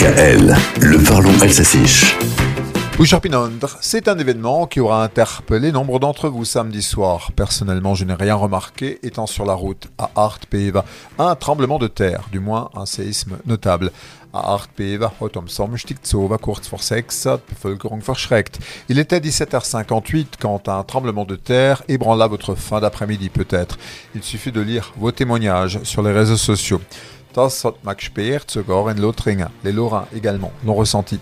DKL, le parlons c'est un événement qui aura interpellé nombre d'entre vous samedi soir. Personnellement, je n'ai rien remarqué étant sur la route à Artpeva. Un tremblement de terre, du moins un séisme notable. À Artpeva kurz vor Bevölkerung verschreckt. Il était 17h58 quand un tremblement de terre ébranla votre fin d'après-midi peut-être. Il suffit de lire vos témoignages sur les réseaux sociaux. Das hat Max Speer sogar in. Les Lorrains également l'ont ressenti.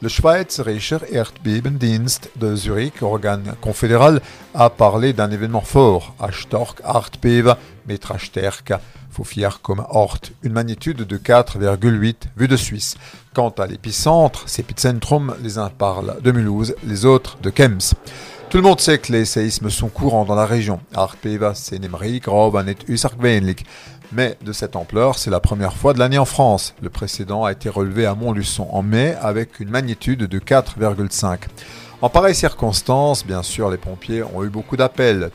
Le Schweizerischer Erdbebendienst de Zurich, organe confédéral, a parlé d'un événement fort, à Stork Ort, une magnitude de 4,8 vue de Suisse. Quant à l'épicentre, les uns parlent de Mulhouse, les autres de Kems. Tout le monde sait que les séismes sont courants dans la région. Artbeva, Senemri, Groban et. Mais de cette ampleur, c'est la première fois de l'année en France. Le précédent a été relevé à Montluçon en mai avec une magnitude de 4,5. En pareille circonstance, bien sûr, les pompiers ont eu beaucoup d'appels.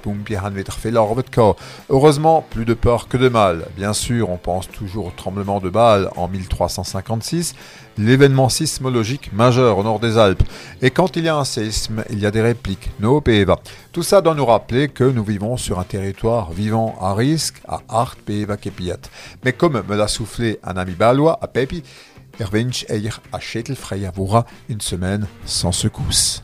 Heureusement, plus de peur que de mal. Bien sûr, on pense toujours au tremblement de Bâle en 1356, l'événement sismologique majeur au nord des Alpes. Et quand il y a un séisme, il y a des répliques, no peva. Tout ça doit nous rappeler que nous vivons sur un territoire vivant à risque, à Art peva kepiat. Mais comme me l'a soufflé un ami balois, à Pepi, Erwinch Eir à Schetelfreya une semaine sans secousse.